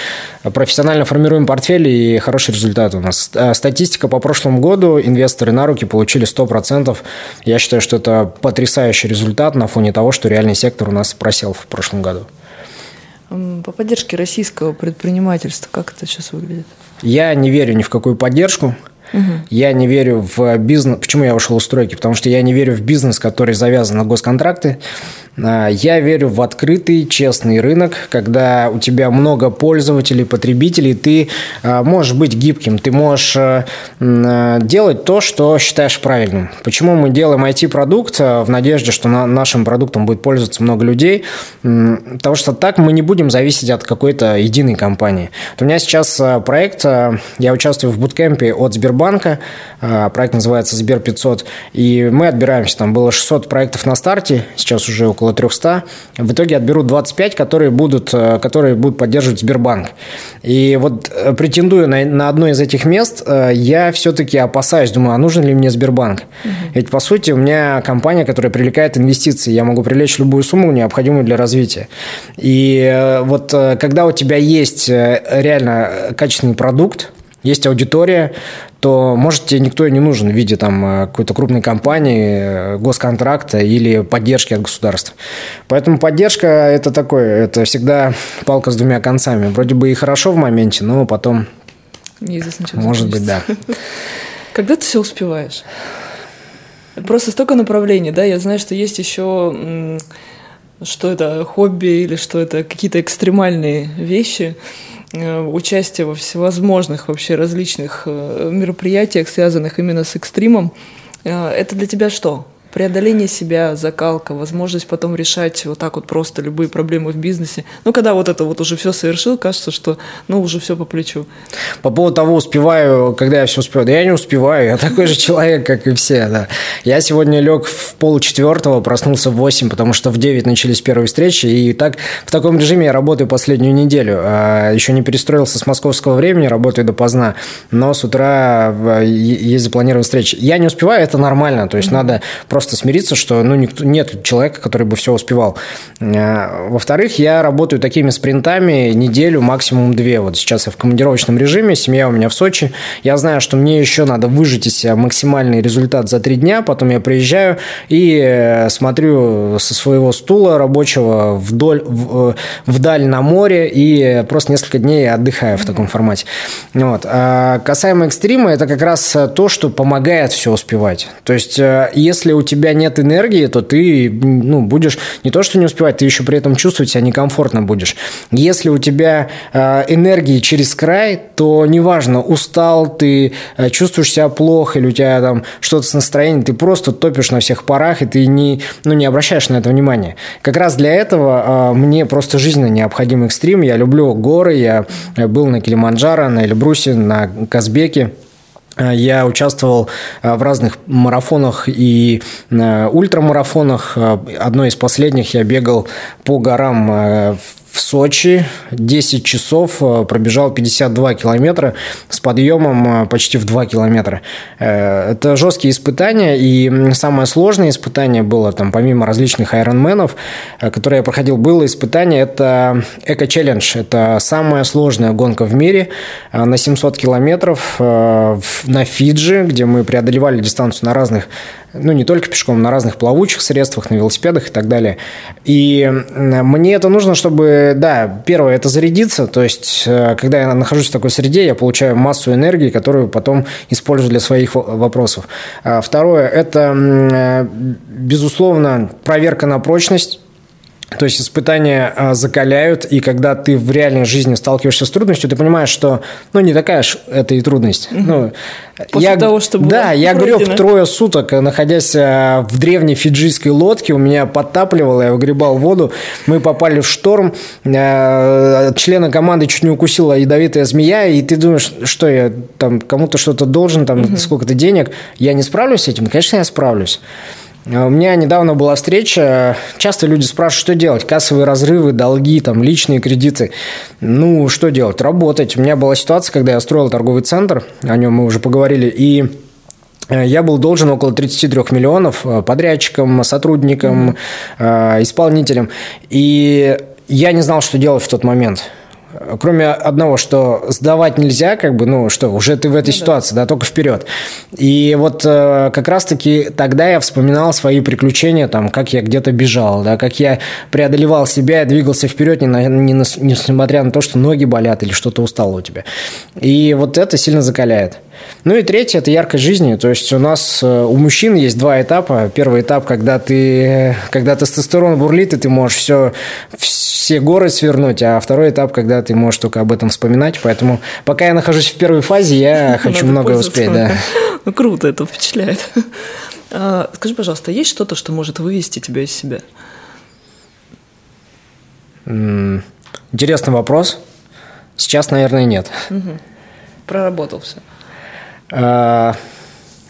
профессионально формируем портфель, и хороший результат у нас. Э, статистика по прошлому году. Инвесторы на руки получили 100%. Я считаю, что это потрясающий результат на фоне того, что реальный сектор у нас просел в прошлом году. По поддержке российского предпринимательства, как это сейчас выглядит? Я не верю ни в какую поддержку. Угу. Я не верю в бизнес. Почему я ушел из стройки? Потому что я не верю в бизнес, который завязан на госконтракты. А, я верю в открытый, честный рынок, когда у тебя много пользователей, потребителей, ты а, можешь быть гибким, ты можешь а, делать то, что считаешь правильным. Почему мы делаем IT-продукт в надежде, что нашим продуктом будет пользоваться много людей? Потому что так мы не будем зависеть от какой-то единой компании. У меня сейчас проект, я участвую в буткемпе от Сбербанка, проект называется Сбер 500, и мы отбираемся, там было 600 проектов на старте, сейчас уже около около 300. В итоге отберут 25, которые будут, э, которые будут поддерживать Сбербанк. И вот э, претендуя на, на одно из этих мест, э, я все-таки опасаюсь, думаю, а нужен ли мне Сбербанк? Угу. Ведь, по сути, у меня компания, которая привлекает инвестиции. Я могу привлечь любую сумму, необходимую для развития. И вот когда у тебя есть реально качественный продукт, есть аудитория, то, может, тебе никто и не нужен в виде там э, какой-то крупной компании, госконтракта или поддержки от государства. Поэтому поддержка – это такое, это всегда палка с двумя концами. Вроде бы и хорошо в моменте, но потом, Неизвестно, может быть, да. Когда ты все успеваешь? Просто столько направлений, да, я знаю, что есть еще что это хобби или что это какие-то экстремальные вещи, э, участие во всевозможных вообще различных э, мероприятиях, связанных именно с экстримом. Э, это для тебя что? Преодоление себя, закалка, возможность потом решать вот так вот просто любые проблемы в бизнесе. Ну, когда вот это вот уже все совершил, кажется, что, ну, уже все по плечу. По поводу того, успеваю, когда я все успеваю. Да я не успеваю, я такой же человек, как и все, да. Я сегодня лег в полчетвертого, проснулся в 8, потому что в 9 начались первые встречи, и так в таком режиме я работаю последнюю неделю. А еще не перестроился с московского времени, работаю допоздна, но с утра есть запланированные встречи. Я не успеваю, это нормально, то есть mm-hmm. надо просто просто смириться, что ну, никто, нет человека, который бы все успевал. Э, во-вторых, я работаю такими спринтами неделю, максимум две. Вот сейчас я в командировочном режиме, семья у меня в Сочи. Я знаю, что мне еще надо выжить из себя максимальный результат за три дня, потом я приезжаю и э, смотрю со своего стула рабочего вдоль, в, вдаль на море и просто несколько дней отдыхаю в таком формате. Вот. А касаемо экстрима, это как раз то, что помогает все успевать. То есть, э, если у тебя тебя нет энергии, то ты ну, будешь не то, что не успевать, ты еще при этом чувствовать себя некомфортно будешь. Если у тебя э, энергии через край, то неважно, устал ты, э, чувствуешь себя плохо, или у тебя там что-то с настроением, ты просто топишь на всех парах, и ты не, ну, не обращаешь на это внимания. Как раз для этого э, мне просто жизненно необходим экстрим. Я люблю горы, я был на Килиманджаро, на Эльбрусе, на Казбеке. Э, я участвовал э, в разных марафонах и э, ультрамарафонах. Одной из последних я бегал по горам в в Сочи 10 часов э, пробежал 52 километра с подъемом э, почти в 2 километра. Э, это жесткие испытания, и самое сложное испытание было, там, помимо различных айронменов, которые я проходил, было испытание, это эко-челлендж. Это самая сложная гонка в мире на 700 километров на Фиджи, где мы преодолевали дистанцию на разных ну, не только пешком, на разных плавучих средствах, на велосипедах и так далее. И мне это нужно, чтобы, да, первое, это зарядиться, то есть, э, когда я нахожусь в такой среде, я получаю массу энергии, которую потом использую для своих вопросов. А второе, это, э, безусловно, проверка на прочность, то есть испытания а, закаляют, и когда ты в реальной жизни сталкиваешься с трудностью, ты понимаешь, что ну не такая ж это и трудность. Угу. Ну, После я, того, что было Да, я греб трое суток, находясь а, в древней фиджийской лодке, у меня подтапливало, я выгребал воду, мы попали в шторм, а, члена команды чуть не укусила ядовитая змея, и ты думаешь, что я там кому-то что-то должен, там угу. сколько-то денег, я не справлюсь с этим? Конечно, я справлюсь. А у меня недавно была встреча, часто люди спрашивают, что делать, кассовые разрывы, долги, там, личные кредиты. Ну, что делать? Работать. У меня была ситуация, когда я строил торговый центр, о нем мы уже поговорили, и э, я был должен около 33 миллионов э, подрядчикам, сотрудникам, mm-hmm. исполнителям. И я не знал, что делать в тот момент кроме одного, что сдавать нельзя, как бы, ну что, уже ты в этой ну, ситуации, да. да, только вперед. И вот э, как раз-таки тогда я вспоминал свои приключения, там, как я где-то бежал, да, как я преодолевал себя и двигался вперед, не на, не на, несмотря на то, что ноги болят или что-то устало у тебя. И вот это сильно закаляет. Ну и третье – это яркость жизни. То есть у нас, э, у мужчин есть два этапа. Первый этап, когда ты, когда тестостерон бурлит, и ты можешь все, все горы свернуть, а второй этап, когда ты можешь только об этом вспоминать. Поэтому пока я нахожусь в первой фазе, я хочу много успеть. Да. Ну, круто, это впечатляет. А, скажи, пожалуйста, есть что-то, что может вывести тебя из себя? Интересный вопрос. Сейчас, наверное, нет. Угу. Проработал все. А,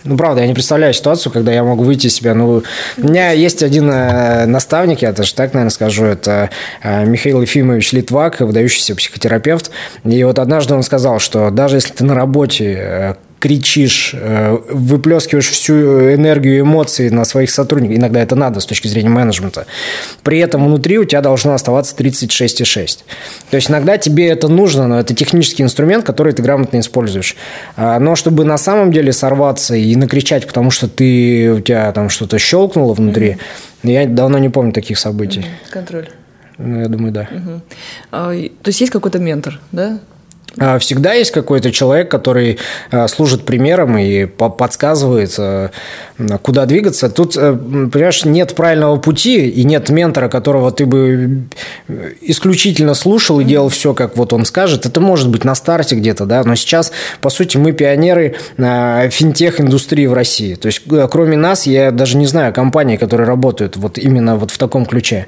ну, правда, я не представляю ситуацию, когда я могу выйти из себя. Ну, у меня есть один э, наставник, я даже так, наверное, скажу, это э, Михаил Ефимович Литвак, выдающийся психотерапевт. И вот однажды он сказал, что даже если ты на работе э, кричишь, э, выплескиваешь всю энергию и эмоции на своих сотрудников. Иногда это надо с точки зрения менеджмента. При этом внутри у тебя должно оставаться 36,6. То есть иногда тебе это нужно, но это технический инструмент, который ты грамотно используешь. А, но чтобы на самом деле сорваться и накричать, потому что ты, у тебя там что-то щелкнуло внутри, mm-hmm. я давно не помню таких событий. Mm-hmm. Контроль. Ну, я думаю, да. Угу. А, то есть есть какой-то ментор, да? А, всегда есть какой-то человек, который а, служит примером и подсказывает, а, куда двигаться. Тут, э, понимаешь, нет правильного пути и нет ментора, которого ты бы исключительно слушал и делал все, как вот он скажет. Это может быть на старте где-то, да, но сейчас, по сути, мы пионеры финтех-индустрии в России. То есть, э, кроме нас, я даже не знаю компании, которые работают вот именно вот в таком ключе.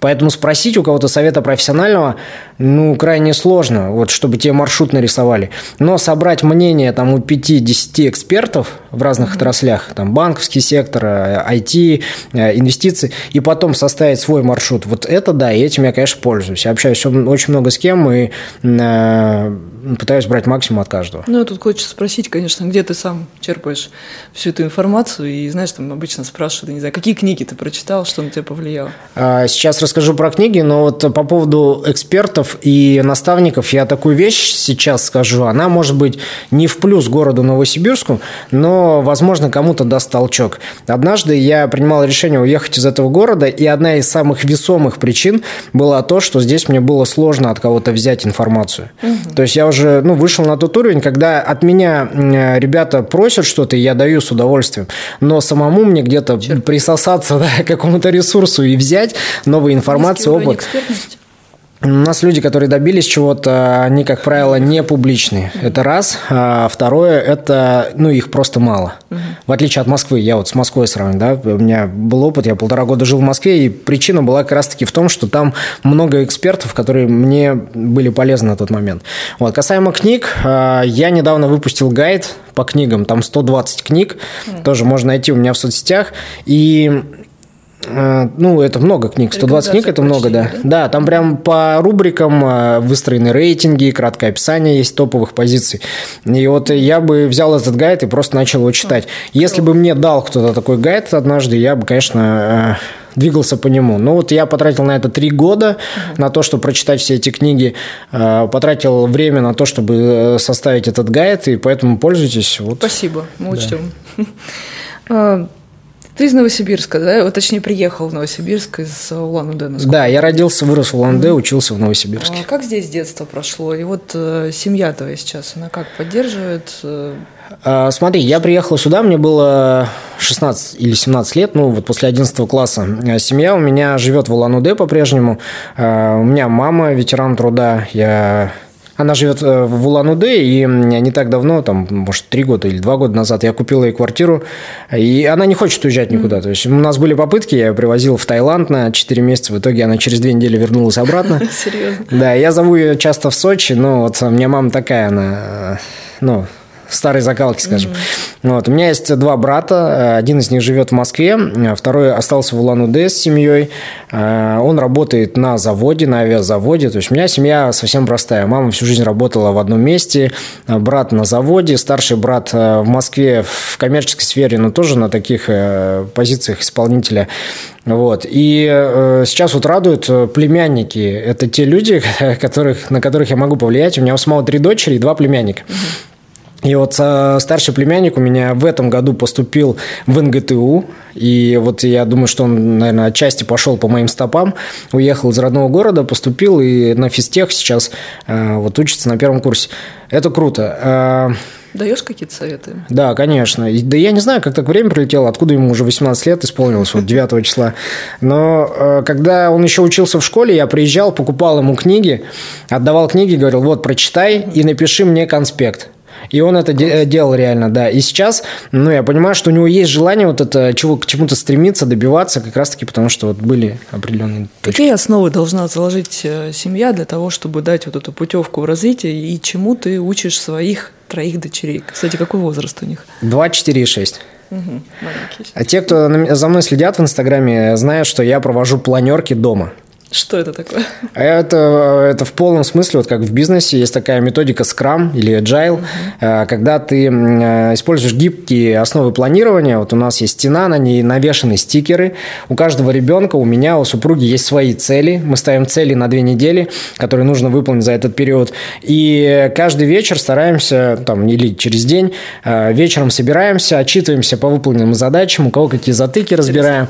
Поэтому спросить у кого-то совета профессионального, ну, крайне сложно, вот, чтобы тебе маршрут нарисовали. Но собрать мнение там у 5-10 экспертов в разных отраслях, там банковский сектор, IT, э, э, инвестиции, и потом составить свой маршрут, вот это да, и этим я, конечно, пользуюсь. Я общаюсь очень много с кем и э, пытаюсь брать максимум от каждого. Ну, тут хочется спросить, конечно, где ты сам черпаешь всю эту информацию, и, знаешь, там обычно спрашивают, не знаю, какие книги ты прочитал, что на тебя повлияло? А, сейчас расскажу про книги, но вот по поводу экспертов и наставников я такую вещь сейчас скажу. Она может быть не в плюс городу Новосибирску, но, возможно, кому-то даст толчок. Однажды я принимал решение уехать из этого города, и одна из самых весомых причин была то, что здесь мне было сложно от кого-то взять информацию. Угу. То есть я уже ну, вышел на тот уровень, когда от меня ребята просят что-то, и я даю с удовольствием, но самому мне где-то присосаться да, к какому-то ресурсу и взять новую информацию, опыт. У нас люди, которые добились чего-то, они, как правило, не публичные. Это раз. А второе, это, ну, их просто мало. В отличие от Москвы, я вот с Москвой сравню, да, у меня был опыт, я полтора года жил в Москве, и причина была как раз-таки в том, что там много экспертов, которые мне были полезны на тот момент. Вот, касаемо книг, а, я недавно выпустил гайд по книгам, там 120 книг, тоже можно найти у меня в соцсетях, и ну, это много книг, 120 книг это много, да. да. Да, там прям по рубрикам э, выстроены рейтинги, краткое описание есть топовых позиций. И вот я бы взял этот гайд и просто начал его читать. Если бы мне дал кто-то такой гайд однажды, я бы, конечно, э, двигался по нему. Но вот я потратил на это три года, на то, чтобы прочитать все эти книги, потратил время на то, чтобы составить этот гайд, и поэтому пользуйтесь. Вот. Спасибо, мы учтем. Ты из Новосибирска, да? Точнее, приехал в Новосибирск из Улан-Удэ. Да, я родился, вырос в Улан-Удэ, учился в Новосибирске. А как здесь детство прошло? И вот э, семья твоя сейчас, она как поддерживает? Э... А, смотри, я приехал сюда, мне было 16 или 17 лет, ну вот после 11 класса. Э, семья у меня живет в Улан-Удэ по-прежнему. А, у меня мама ветеран труда, я она живет э, в Улан-Удэ, и не так давно, там, может, три года или два года назад я купил ей квартиру, и она не хочет уезжать никуда. То есть у нас были попытки, я ее привозил в Таиланд на 4 месяца, в итоге она через две недели вернулась обратно. Серьезно? Да, я зову ее часто в Сочи, но вот у меня мама такая, она, э, ну, старой закалки, скажем. Mm-hmm. Вот. У меня есть два брата. Один из них живет в Москве, второй остался в Улан-Удэ с семьей. Э, он работает на заводе, на авиазаводе. То есть у меня семья совсем простая. Мама всю жизнь работала в одном месте, брат на заводе, старший брат э, в Москве в коммерческой сфере, но тоже на таких э, позициях исполнителя. Вот. И э, сейчас вот радуют племянники. Это те люди, которых, на которых я могу повлиять. У меня у самого три дочери и два племянника. Mm-hmm. И вот э, старший племянник у меня в этом году поступил в НГТУ. И вот я думаю, что он, наверное, отчасти пошел по моим стопам. Уехал из родного города, поступил и на физтех сейчас э, вот учится на первом курсе. Это круто. Э, Даешь какие-то советы? Да, конечно. Да я не знаю, как так время прилетело, откуда ему уже 18 лет исполнилось, вот 9 числа. Но когда он еще учился в школе, я приезжал, покупал ему книги, отдавал книги, говорил, вот, прочитай и напиши мне конспект. И он это де- делал реально, да. И сейчас, ну, я понимаю, что у него есть желание вот это чего, к чему-то стремиться, добиваться, как раз-таки потому, что вот были определенные точки. Какие основы должна заложить э, семья для того, чтобы дать вот эту путевку в развитие, и чему ты учишь своих троих дочерей? Кстати, какой возраст у них? Два, четыре и шесть. а те, кто за мной следят в Инстаграме, знают, что я провожу планерки дома. Что это такое? Это, это в полном смысле, вот как в бизнесе, есть такая методика Scrum или Agile, uh-huh. когда ты э, используешь гибкие основы планирования. Вот у нас есть стена, на ней навешаны стикеры. У каждого ребенка, у меня, у супруги есть свои цели. Мы ставим цели на две недели, которые нужно выполнить за этот период. И каждый вечер стараемся, там, или через день, э, вечером собираемся, отчитываемся по выполненным задачам, у кого какие затыки разбираем.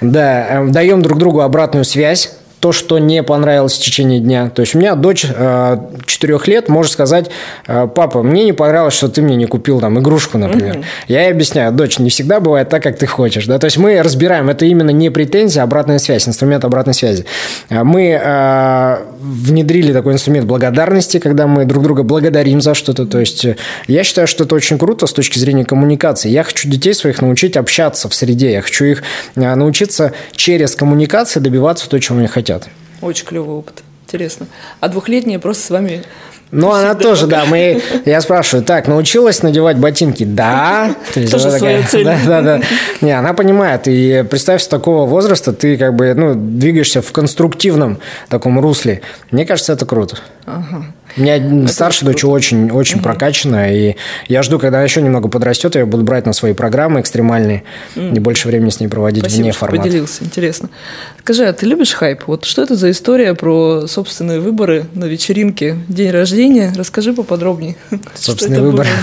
Да, даем друг другу обратную связь то, что не понравилось в течение дня. То есть у меня дочь э, 4 лет может сказать, э, папа, мне не понравилось, что ты мне не купил там игрушку, например. Угу. Я ей объясняю, дочь, не всегда бывает так, как ты хочешь. Да? То есть мы разбираем, это именно не претензия, а обратная связь, инструмент обратной связи. А мы э, внедрили такой инструмент благодарности, когда мы друг друга благодарим за что-то. То есть э, я считаю, что это очень круто с точки зрения коммуникации. Я хочу детей своих научить общаться в среде. Я хочу их э, научиться через коммуникации добиваться того, чего они хотят. Очень клевый опыт. Интересно. А двухлетняя просто с вами ну, она тоже, да. Мы, я спрашиваю, так, научилась надевать ботинки? Да. Тоже своя цель. Да, да, да. Не, она понимает. И представь, с такого возраста ты как бы, ну, двигаешься в конструктивном таком русле. Мне кажется, это круто. Ага. У меня Это старшая дочь очень, очень угу. прокачанная, и я жду, когда она еще немного подрастет, я буду брать на свои программы экстремальные mm. и больше времени с ней проводить Спасибо, вне формата. поделился, интересно. Скажи, а ты любишь хайп? Вот что это за история про собственные выборы на вечеринке, день рождения? Расскажи поподробнее. Собственные выборы.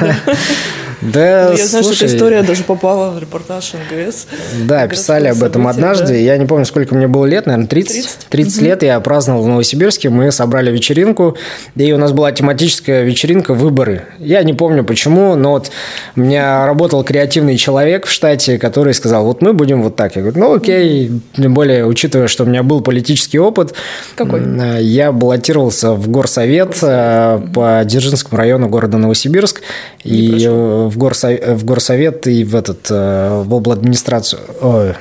Да, ну, Я знаю, что эта история даже попала в репортаж НГС. Да, писали об этом однажды. Я не помню, сколько мне было лет, наверное, 30. 30, лет я праздновал в Новосибирске. Мы собрали вечеринку, и у нас была тематическая вечеринка «Выборы». Я не помню почему, но вот у меня работал креативный человек в штате, который сказал, вот мы будем вот так. Я говорю, ну окей, тем более, учитывая, что у меня был политический опыт. Какой? Я баллотировался в горсовет, горсовет. Э, по Дзержинскому району города Новосибирск. Не и в, горсовет, в горсовет и в этот э, в обладминистрацию. Ой,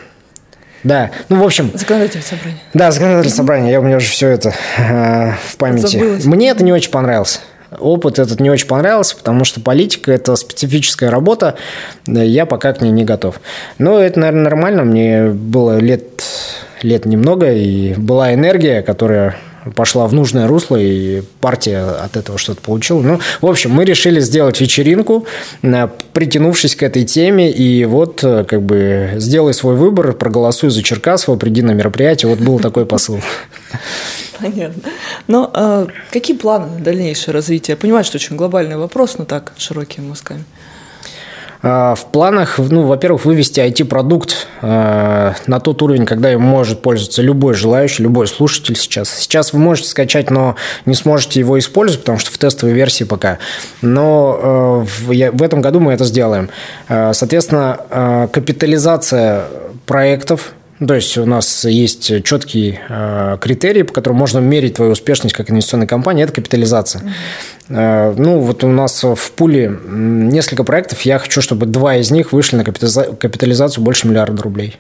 да, ну, в общем... Законодательное собрание. Да, законодательное собрание. Я у меня уже все это э, в памяти. Забылось. Мне это не очень понравилось. Опыт этот не очень понравился, потому что политика – это специфическая работа, я пока к ней не готов. Но это, наверное, нормально. Мне было лет, лет немного, и была энергия, которая пошла в нужное русло, и партия от этого что-то получила. Ну, в общем, мы решили сделать вечеринку, э, притянувшись к этой теме, и вот, э, как бы, сделай свой выбор, проголосуй за Черкасова, приди на мероприятие. Вот был такой посыл. Понятно. Но а, какие планы на дальнейшее развитие? Я понимаю, что очень глобальный вопрос, но так, широкими мазками. А, в планах, ну, во-первых, вывести IT-продукт а, на тот уровень, когда им может пользоваться любой желающий, любой слушатель сейчас. Сейчас вы можете скачать, но не сможете его использовать, потому что в тестовой версии пока. Но а, в этом году мы это сделаем. Соответственно, капитализация проектов, то есть у нас есть четкие э, критерии, по которым можно мерить твою успешность как инвестиционной компании, это капитализация. Э, ну, вот у нас в пуле несколько проектов, я хочу, чтобы два из них вышли на капитализацию больше миллиарда рублей.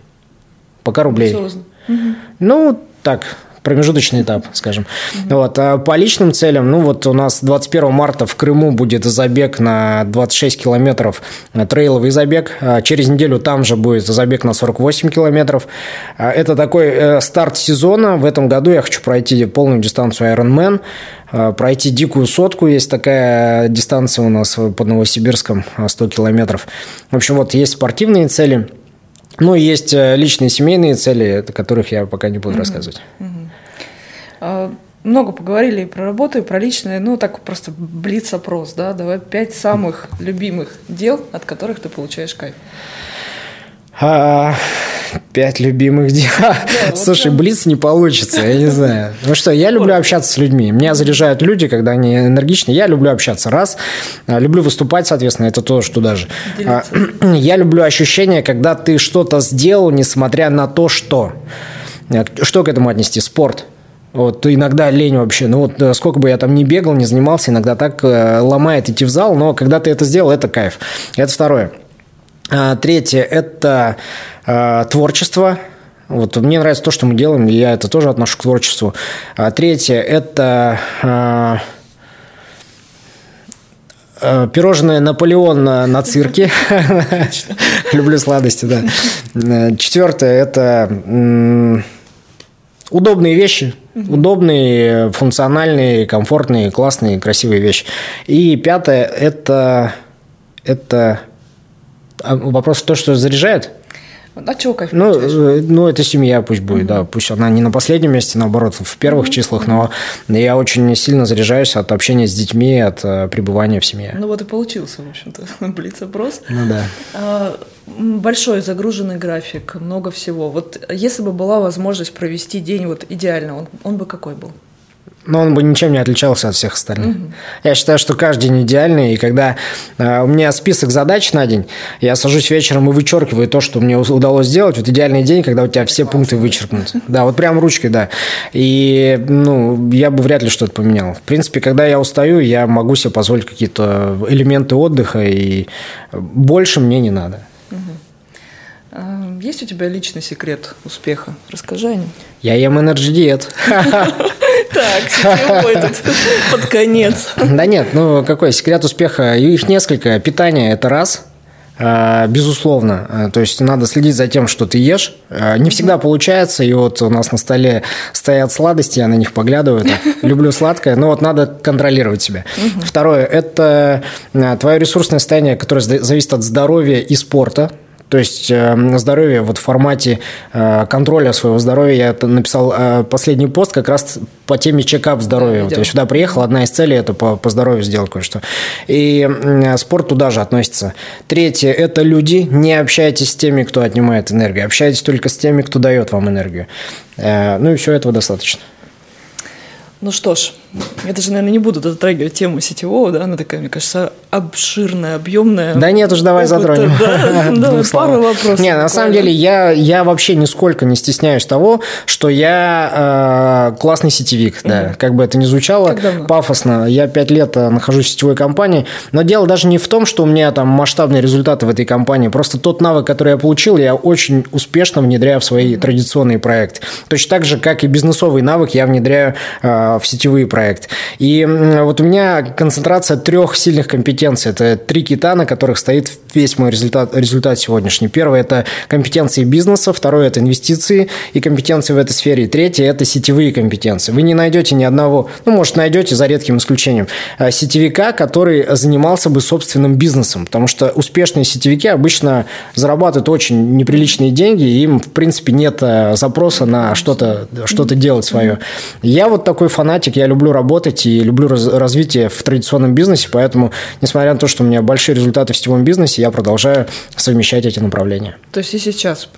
Пока рублей. Ну, так, промежуточный этап, скажем. Mm-hmm. Вот. А по личным целям, ну вот у нас 21 марта в Крыму будет забег на 26 километров, э, трейловый забег. А через неделю там же будет забег на 48 километров. А это такой э, старт сезона. В этом году я хочу пройти полную дистанцию Ironman э, пройти дикую сотку. Есть такая дистанция у нас под Новосибирском, 100 километров. В общем, вот есть спортивные цели. Ну, есть личные семейные цели, о которых я пока не буду mm-hmm. рассказывать. Mm-hmm. А, много поговорили и про работу, и про личное, ну, так просто блиц-опрос, да, давай пять самых любимых дел, от которых ты получаешь кайф. А, пять любимых дел. Да, Слушай, блиц не получится, я не знаю. Ну что, я люблю общаться с людьми. Меня заряжают люди, когда они энергичны. Я люблю общаться. Раз. А, люблю выступать, соответственно, это то, что даже. А, я люблю ощущение, когда ты что-то сделал, несмотря на то, что. Что к этому отнести? Спорт. Вот иногда лень вообще. Ну вот э, сколько бы я там не бегал, не занимался, иногда так э, ломает идти в зал, но когда ты это сделал, это кайф. Это второе. А, третье – это а, творчество. Вот мне нравится то, что мы делаем, и я это тоже отношу к творчеству. А, третье – это а, а Пирожное Наполеон на, на цирке. Люблю сладости, да. Четвертое – это Удобные вещи, угу. удобные, функциональные, комфортные, классные, красивые вещи. И пятое – это, это а, вопрос то, что заряжает. А чего кайф ну, э, ну, это семья пусть будет, угу. да. Пусть она не на последнем месте, наоборот, в первых угу. числах, но я очень сильно заряжаюсь от общения с детьми, от uh, пребывания в семье. Ну вот и получился, в общем-то, блиц-опрос. Ну да. А, большой загруженный график, много всего. Вот если бы была возможность провести день вот идеально, он, он бы какой был? но он бы ничем не отличался от всех остальных. Угу. Я считаю, что каждый день идеальный, и когда э, у меня список задач на день, я сажусь вечером и вычеркиваю то, что мне удалось сделать. Вот идеальный день, когда у тебя все пункты вычеркнуты. Да, вот прям ручкой, да. И, ну, я бы вряд ли что-то поменял. В принципе, когда я устаю, я могу себе позволить какие-то элементы отдыха, и больше мне не надо. Есть у тебя личный секрет успеха? Расскажи о нем. Я ем энерджи диет. Так, сетевой тут под конец. Да нет, ну какой секрет успеха? Их несколько. Питание – это раз – Безусловно. То есть надо следить за тем, что ты ешь. Не всегда получается. И вот у нас на столе стоят сладости, я на них поглядываю. Так, люблю сладкое, но вот надо контролировать себя. Второе – это твое ресурсное состояние, которое зависит от здоровья и спорта. То есть э, здоровье вот в формате э, контроля своего здоровья. Я написал э, последний пост как раз по теме чекап здоровья. Вот я сюда приехал, одна из целей – это по, по здоровью сделать кое-что. И спорт туда же относится. Третье – это люди. Не общайтесь с теми, кто отнимает энергию. Общайтесь только с теми, кто дает вам энергию. Ну и все этого достаточно. Ну что ж, я даже, наверное, не буду затрагивать тему сетевого, да, она такая, мне кажется, обширная, объемная. Да нет уж, давай затронем. Да, давай, пару вопросов. Не, на самом деле, я, я вообще нисколько не стесняюсь того, что я э, классный сетевик, да, как бы это ни звучало пафосно. Я пять лет э, нахожусь в сетевой компании, но дело даже не в том, что у меня там масштабные результаты в этой компании, просто тот навык, который я получил, я очень успешно внедряю в свои традиционные проекты. Точно так же, как и бизнесовый навык, я внедряю э, в сетевые проекты проект. И вот у меня концентрация трех сильных компетенций. Это три кита, на которых стоит весь мой результат, результат сегодняшний. Первое – это компетенции бизнеса, второе – это инвестиции и компетенции в этой сфере. И третье – это сетевые компетенции. Вы не найдете ни одного, ну, может, найдете за редким исключением, а, сетевика, который занимался бы собственным бизнесом, потому что успешные сетевики обычно зарабатывают очень неприличные деньги, и им, в принципе, нет а, запроса на что-то что делать свое. Я вот такой фанатик, я люблю работать и люблю раз, развитие в традиционном бизнесе, поэтому, несмотря на то, что у меня большие результаты в сетевом бизнесе, я продолжаю совмещать эти направления. То есть и сейчас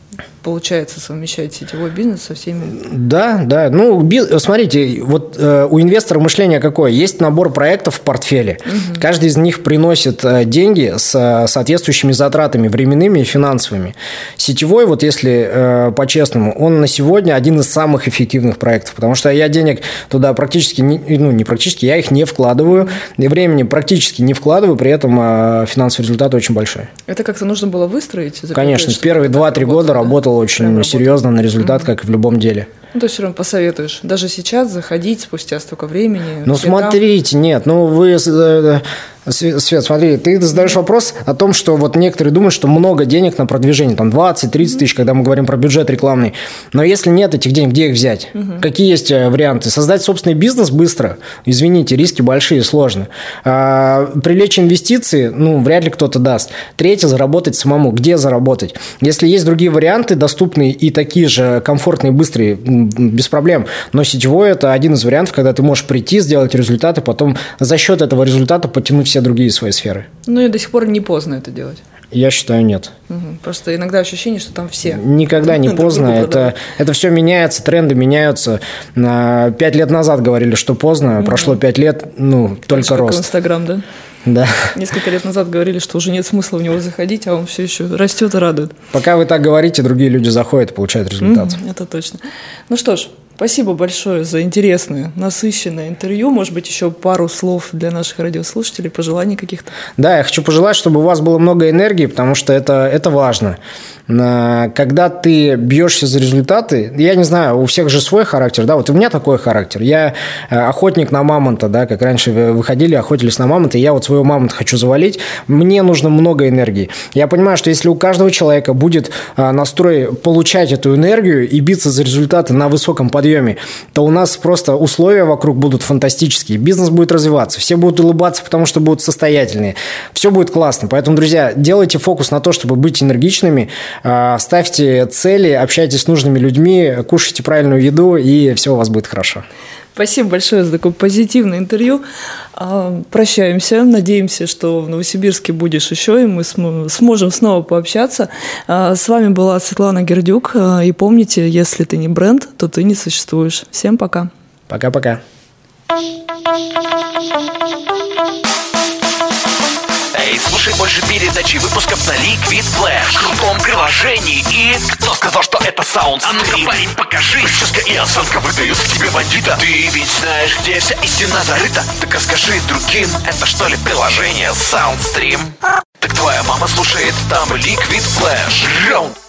получается совмещать сетевой бизнес со всеми? Да, да. Ну, смотрите, вот э, у инвестора мышление какое? Есть набор проектов в портфеле. Угу. Каждый из них приносит э, деньги с э, соответствующими затратами временными и финансовыми. Сетевой, вот если э, по-честному, он на сегодня один из самых эффективных проектов, потому что я денег туда практически, не, ну, не практически, я их не вкладываю, и времени практически не вкладываю, при этом э, финансовый результат очень большой. Это как-то нужно было выстроить? Конечно, первые 2-3 года работал работал очень Прям серьезно на результат, как и в любом деле. Ну, то есть все равно посоветуешь. Даже сейчас заходить спустя столько времени. Ну, смотрите, нет, ну вы э, Свет, смотри, ты задаешь вопрос о том, что вот некоторые думают, что много денег на продвижение, там 20-30 тысяч, когда мы говорим про бюджет рекламный. Но если нет этих денег, где их взять? Угу. Какие есть э, варианты? Создать собственный бизнес быстро? Извините, риски большие, сложно. А, привлечь инвестиции? Ну, вряд ли кто-то даст. Третье, заработать самому. Где заработать? Если есть другие варианты, доступные и такие же комфортные, быстрые, без проблем. Но сетевой – это один из вариантов, когда ты можешь прийти, сделать результаты, потом за счет этого результата потянуть все другие свои сферы. Ну и до сих пор не поздно это делать. Я считаю, нет. Угу. Просто иногда ощущение, что там все. Никогда не поздно. Это, это все меняется, тренды меняются. Пять лет назад говорили, что поздно, угу. прошло пять лет, ну, только рост. Инстаграм, да? Да. Несколько лет назад говорили, что уже нет смысла в него заходить, а он все еще растет и радует. Пока вы так говорите, другие люди заходят и получают результат. Это точно. Ну что ж, Спасибо большое за интересное, насыщенное интервью. Может быть, еще пару слов для наших радиослушателей, пожеланий каких-то? Да, я хочу пожелать, чтобы у вас было много энергии, потому что это, это важно. Когда ты бьешься за результаты, я не знаю, у всех же свой характер, да, вот у меня такой характер. Я э, охотник на мамонта, да, как раньше выходили, охотились на мамонта, я вот своего мамонта хочу завалить. Мне нужно много энергии. Я понимаю, что если у каждого человека будет э, настрой получать эту энергию и биться за результаты на высоком подъеме, подъеме, то у нас просто условия вокруг будут фантастические. Бизнес будет развиваться, все будут улыбаться, потому что будут состоятельные. Все будет классно. Поэтому, друзья, делайте фокус на то, чтобы быть энергичными, а, ставьте цели, общайтесь с нужными людьми, кушайте правильную еду, и все у вас будет хорошо. Спасибо большое за такое позитивное интервью. А, прощаемся. Надеемся, что в Новосибирске будешь еще, и мы сможем снова пообщаться. А, с вами была Светлана Гердюк. А, и помните, если ты не бренд, то ты не существуешь. Всем пока. Пока-пока. Эй, слушай больше передачи выпусков на Liquid Flash. В крутом приложении. И... Кто сказал, что это саунд А ну-ка, парень, покажи. Прическа и осанка выдают к тебе бандита. Ты ведь знаешь, где вся истина зарыта. Так расскажи другим, это что ли приложение Soundstream? Так твоя мама слушает там Liquid Flash. Раунд